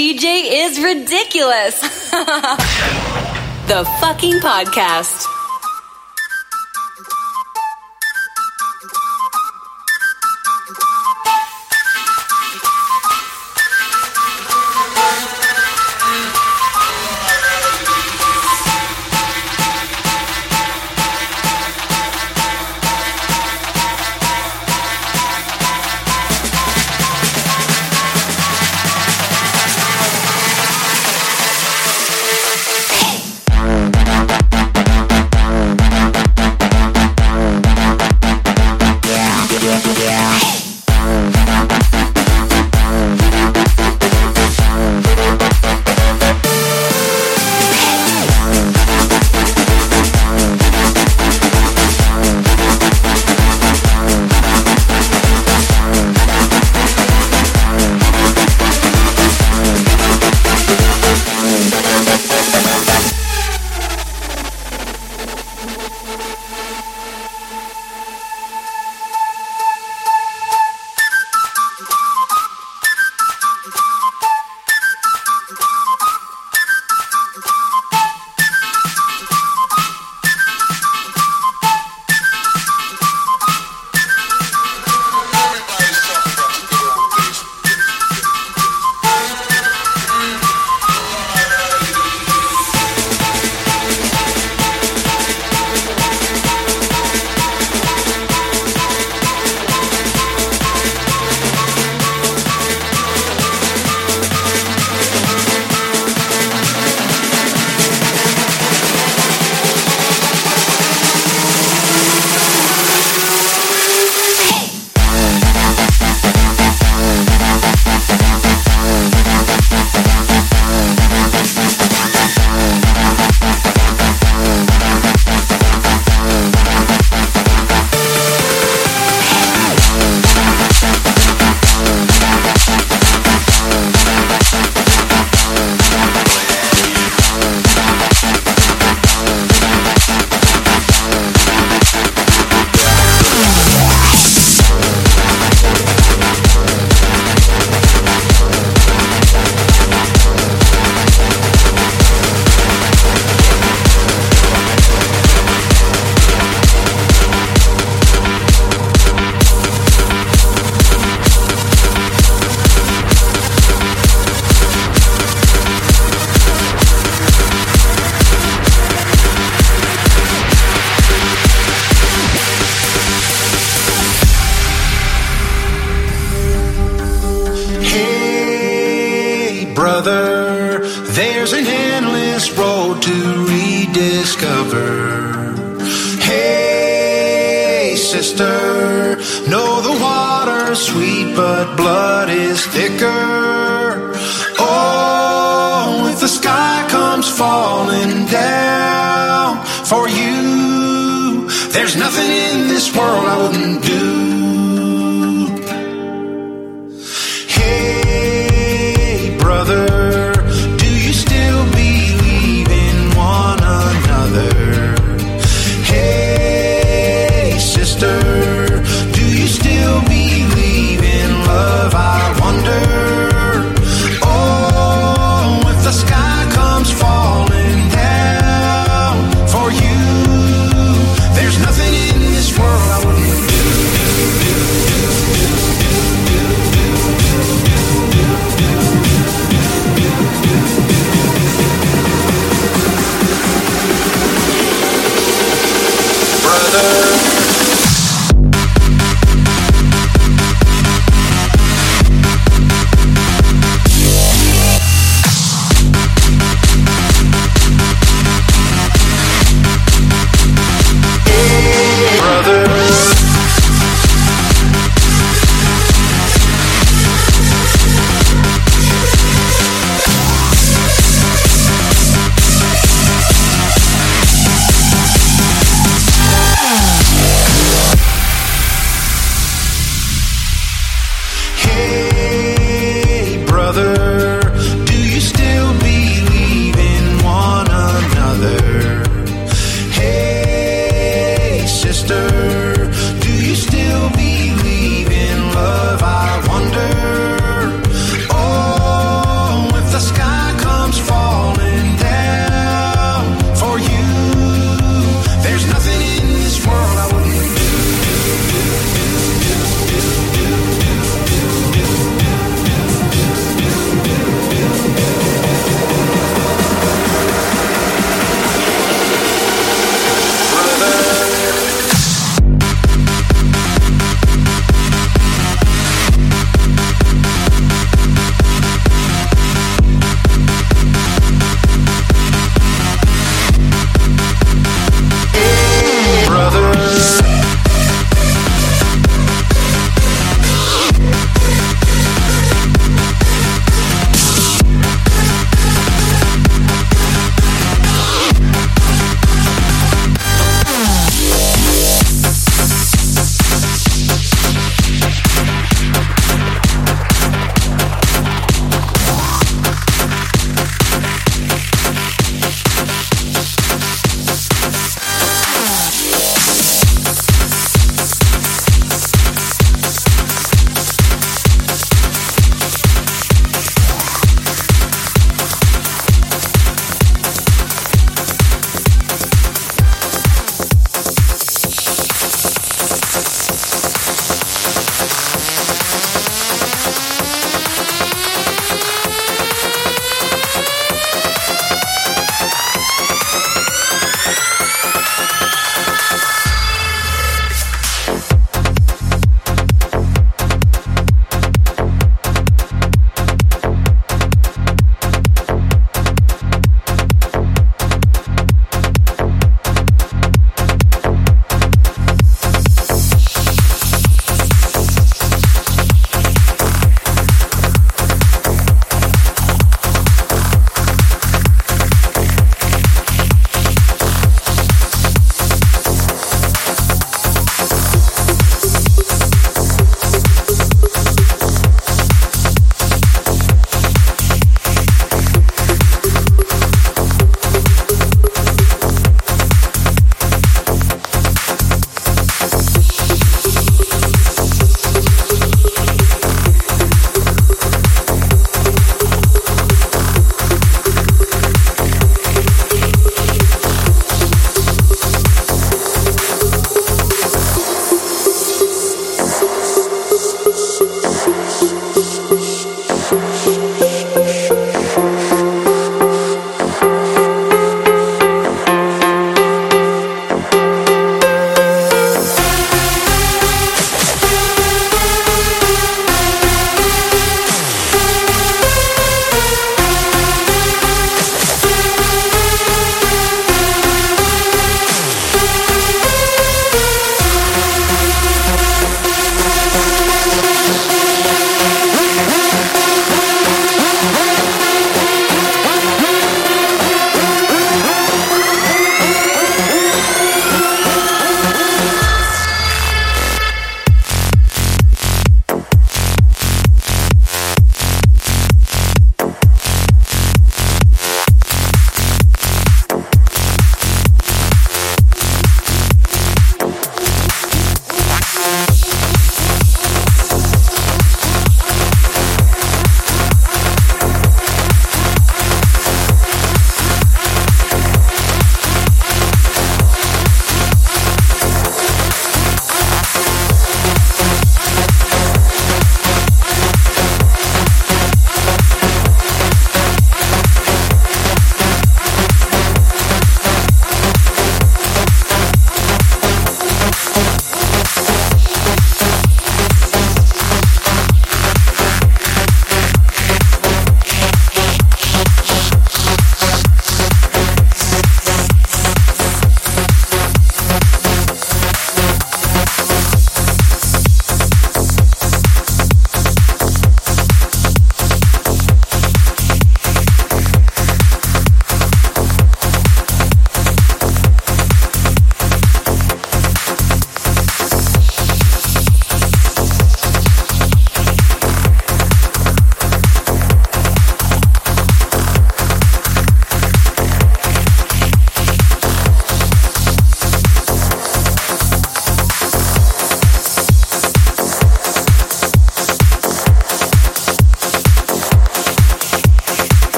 DJ is ridiculous. the fucking podcast.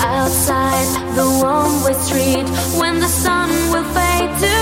Outside the one way street, when the sun will fade to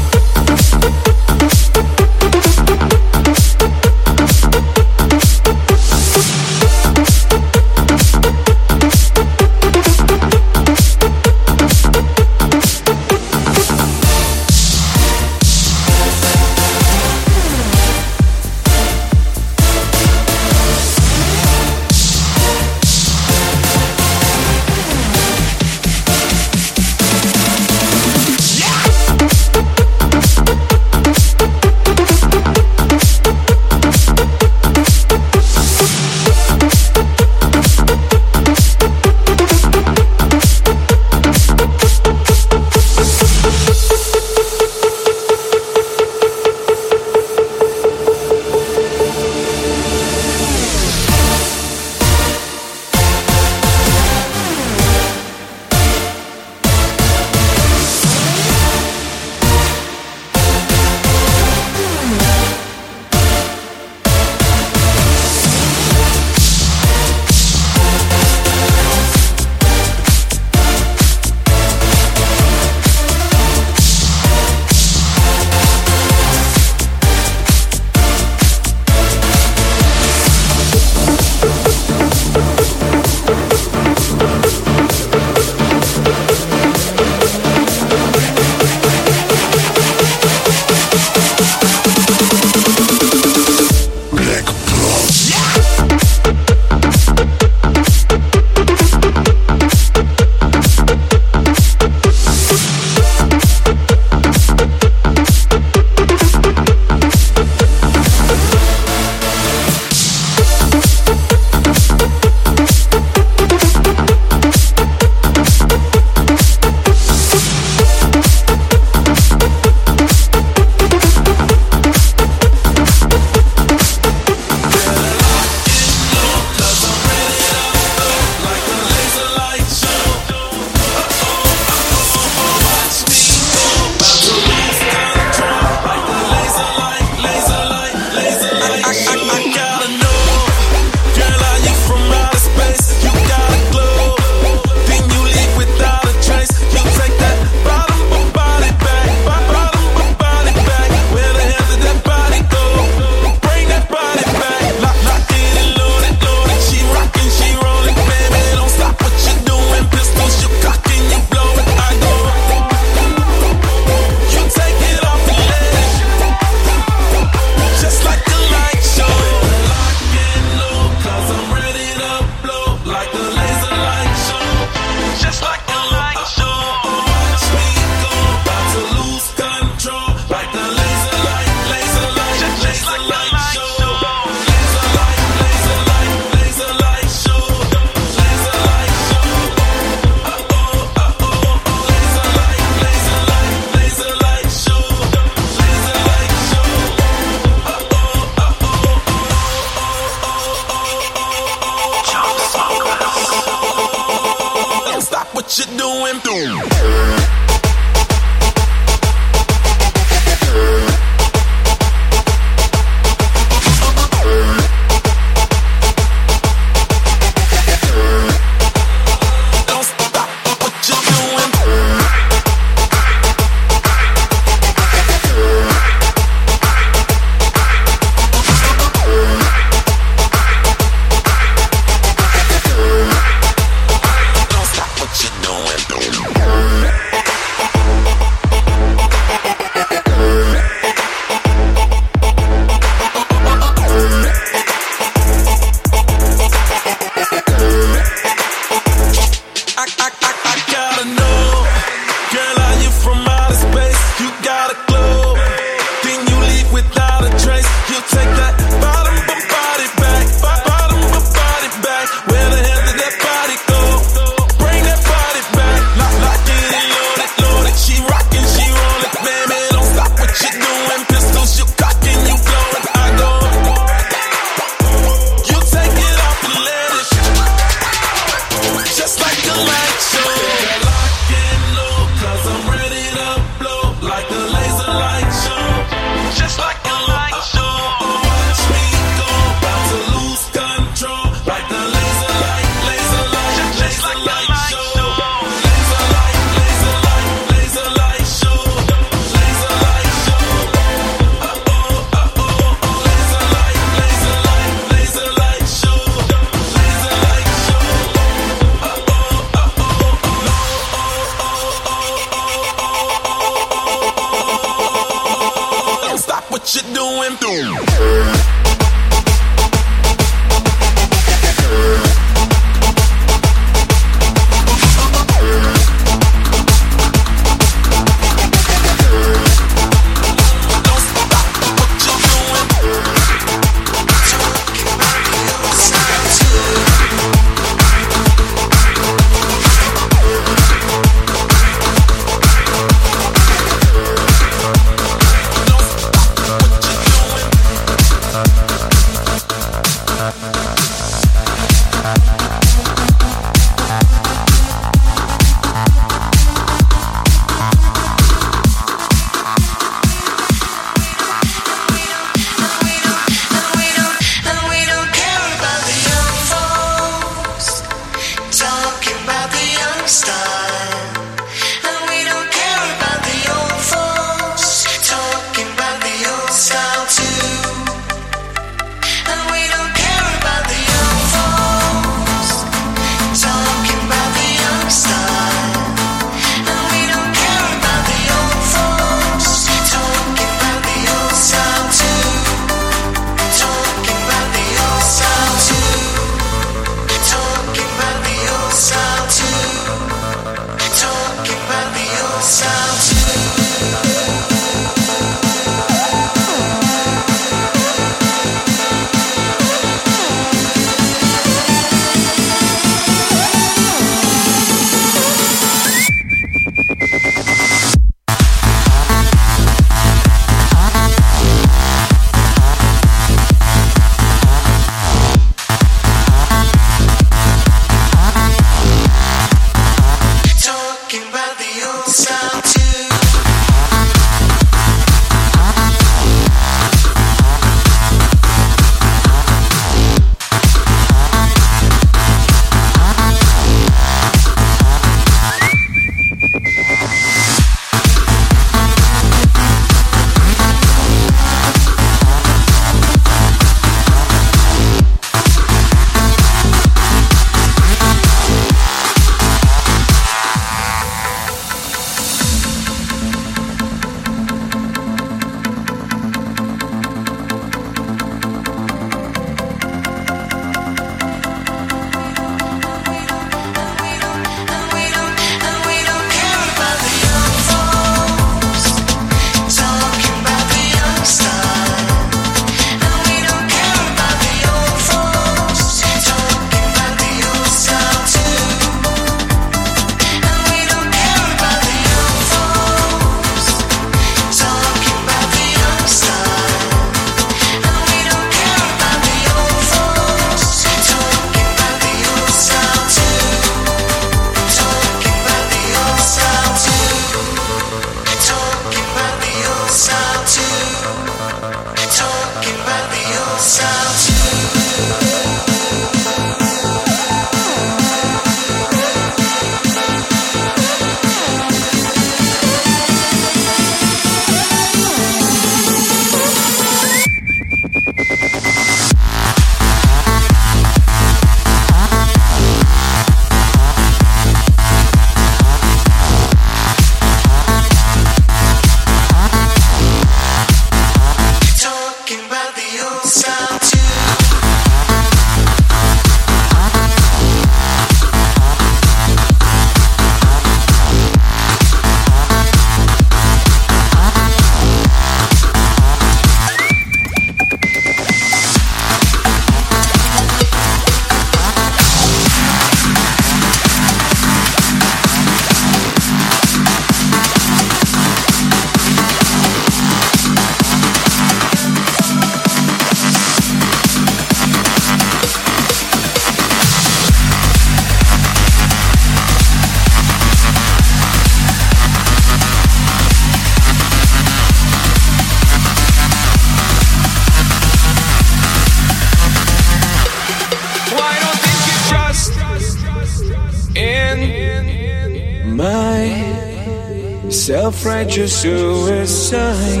self-righteous suicide.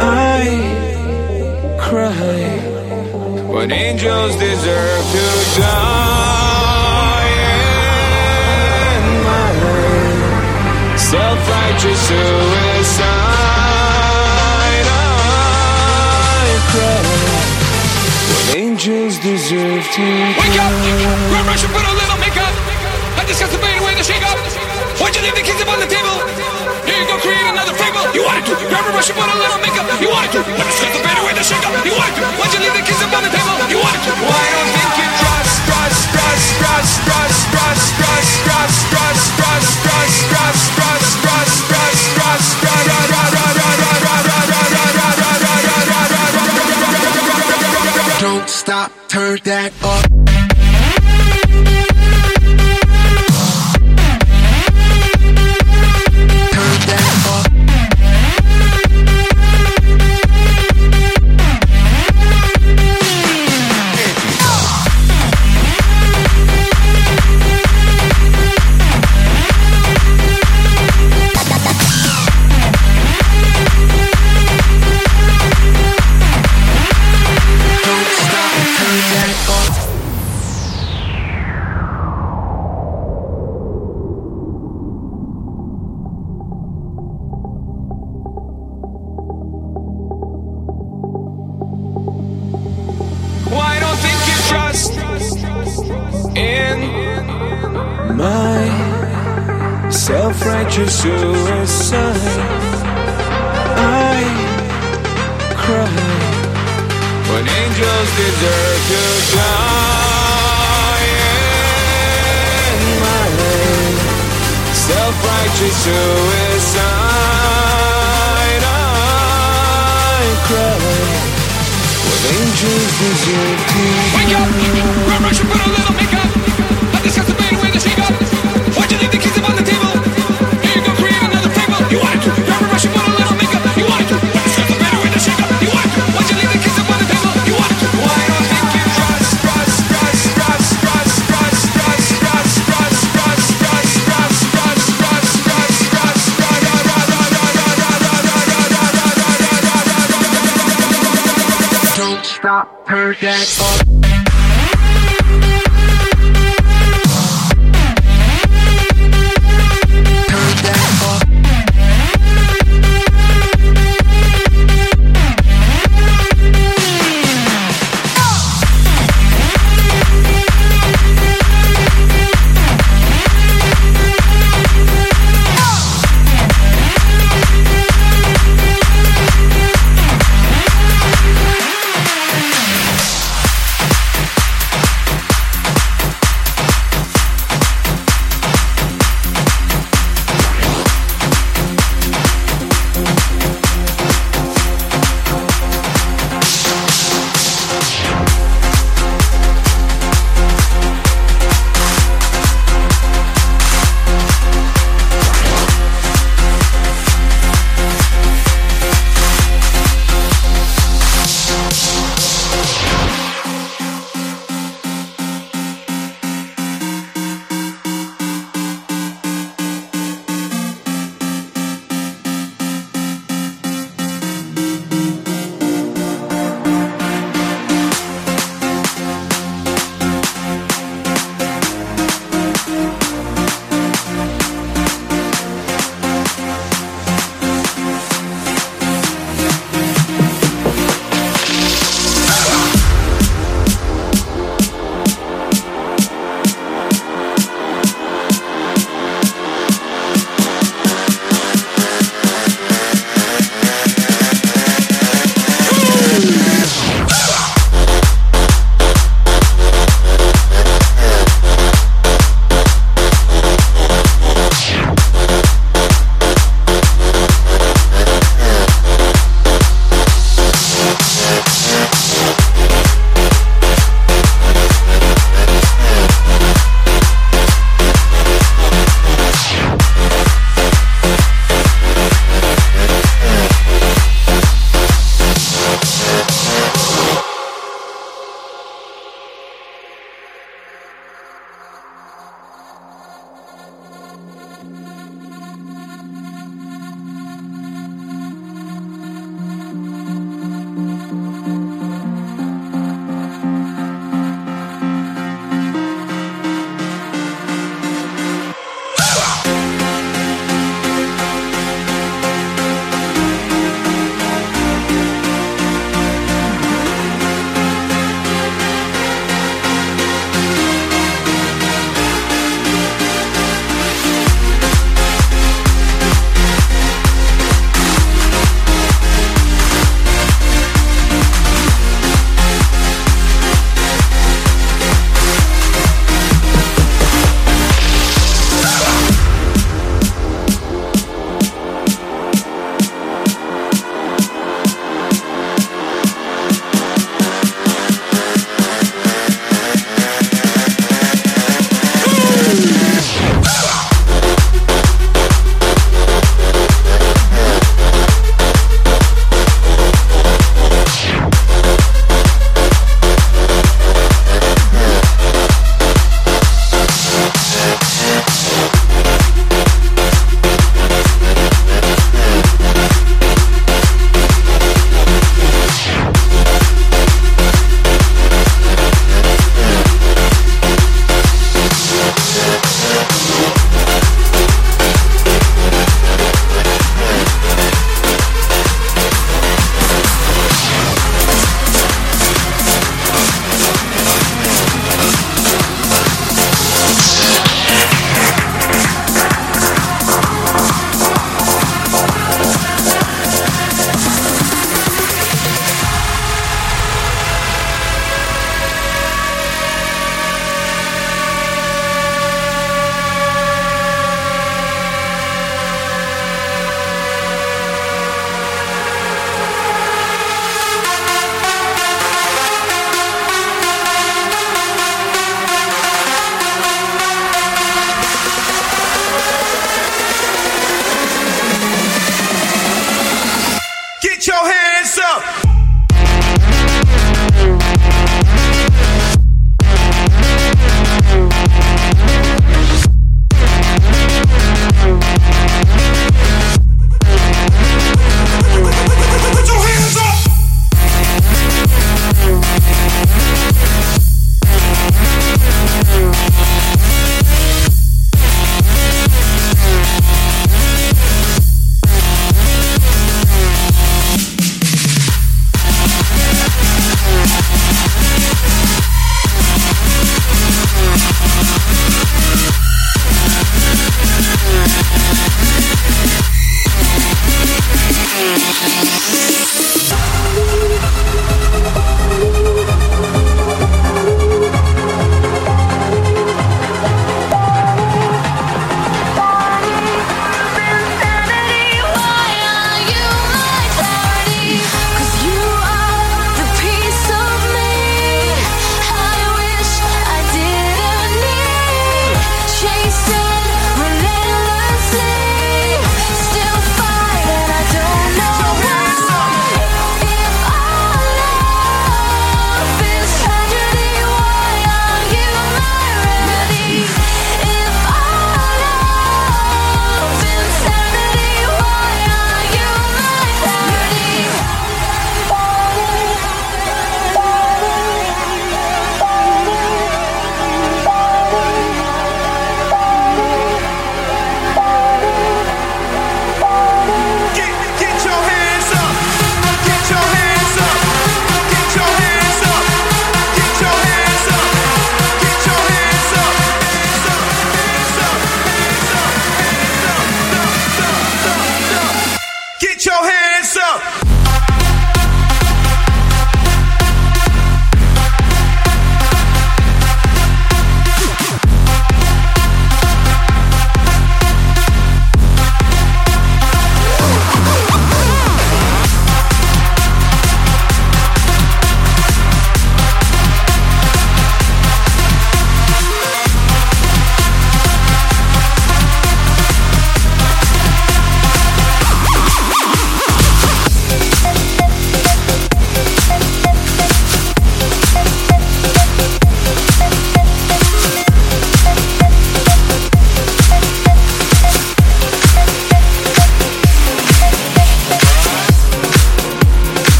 I cry when angels deserve to die. In my self-righteous suicide, I cry when angels deserve to Wake up! die. Grab brush and put a little makeup. I discuss the pain away the shake up. Why'd you leave the keys up on the table? Here you go, create another fable. You wanted to. Grab a brush and put a little makeup. You wanted to. I discuss the pain away the shake up. You wanted to. Why'd you leave the keys up on the table? You wanted to. Why don't think you trust, trust, trust, trust, trust, trust, trust, trust, trust, trust, trust, trust, trust, trust, trust, trust. Don't stop, turn that up. That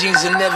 jeans never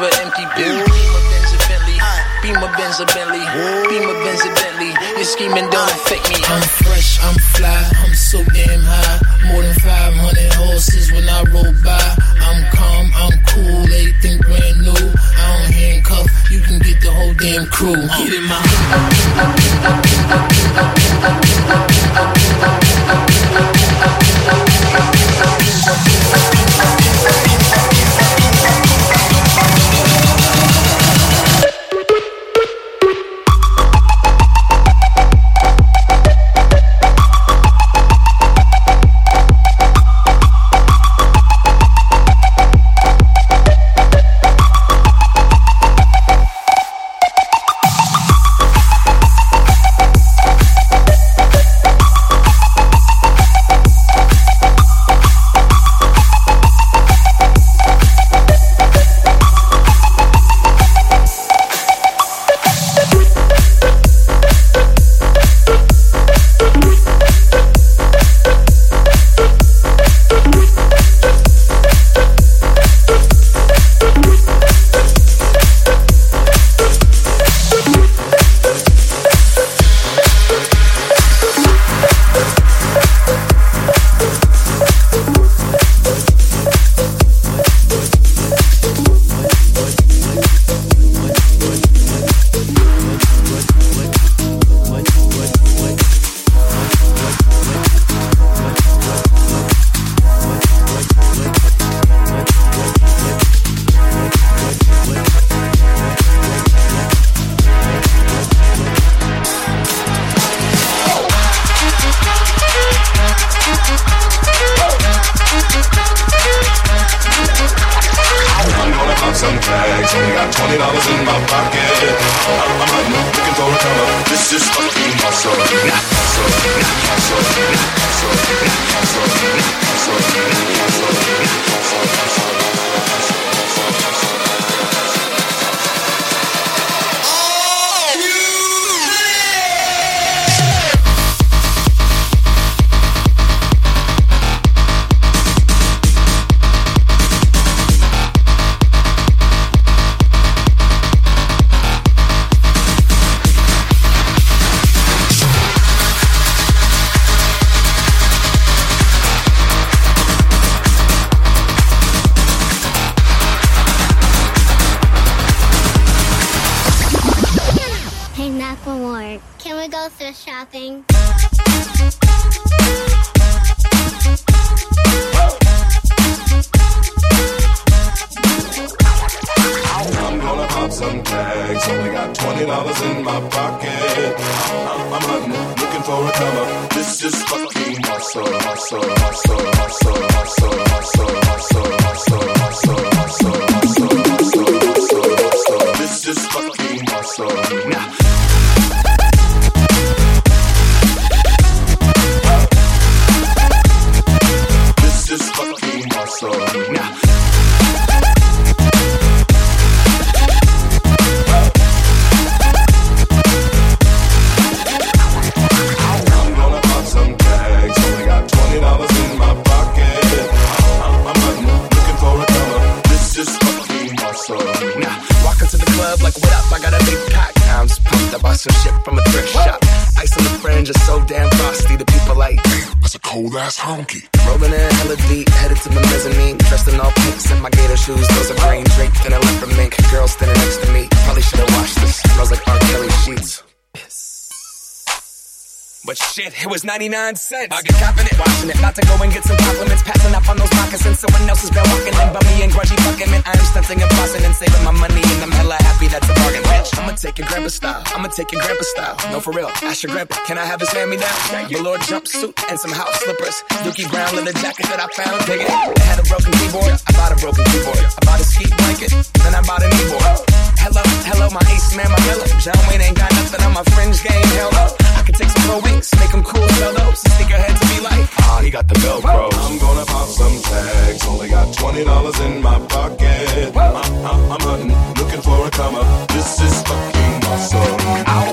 But shit, it was 99 cents. I get confident watching it. About to go and get some compliments. Passing up on those moccasins. Someone else has been walking in. me and grudgy fucking man. I'm stunting and flossing and saving my money. And I'm hella happy that's a bargain, bitch. I'ma take your grandpa style. I'ma take your grandpa style. No, for real. Ask your grandpa. Can I have his hand me down? Velour jumpsuit and some house slippers. Dookie brown leather jacket that I found. Dig it. I had a broken keyboard. I bought a broken keyboard. I bought a ski blanket. Then I bought a kneeboard. Hello, hello, my ace man, my Miller. John Wayne ain't got nothing on my fringe game. Hell no. I can take some pro wings, make them cool, sell those. Sneakerheads be like, ah, he got the Velcro. I'm gonna pop some tags. Only got twenty dollars in my pocket. I'm, I'm, I'm hunting, looking for a come up. This is fucking awesome. Ow.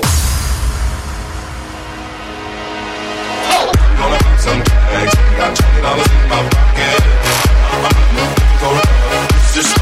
I'm gonna pop some tags. Got twenty dollars in my pocket. I'm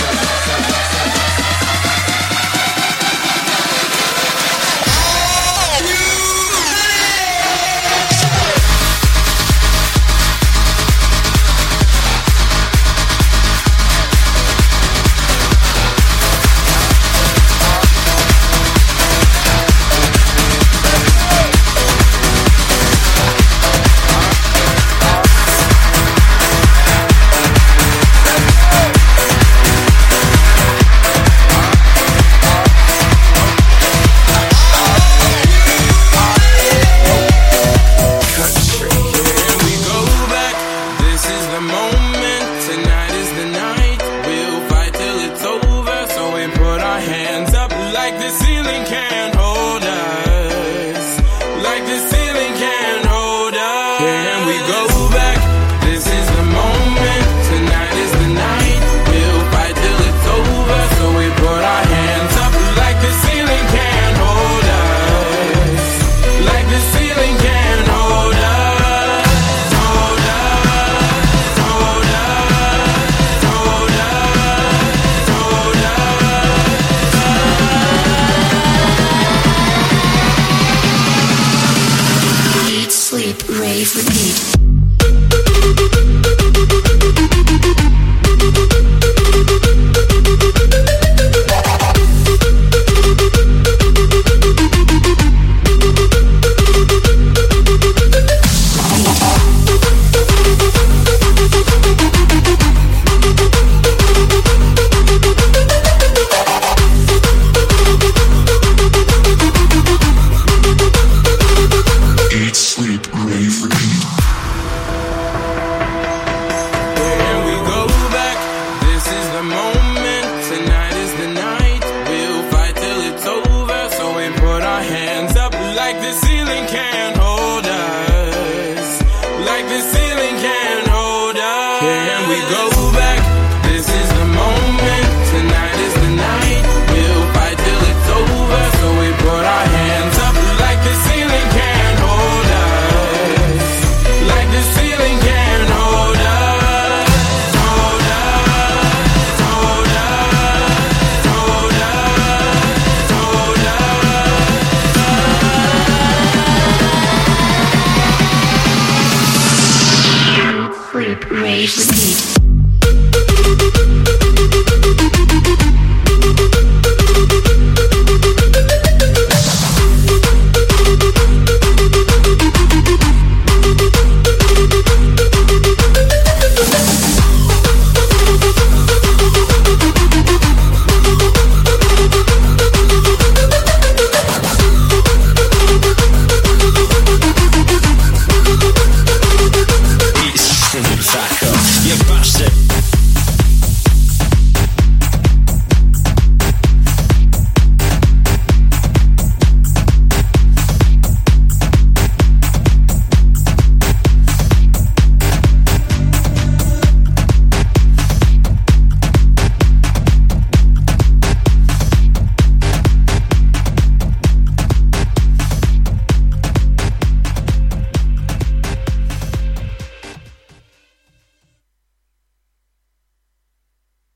hunting, You bastard.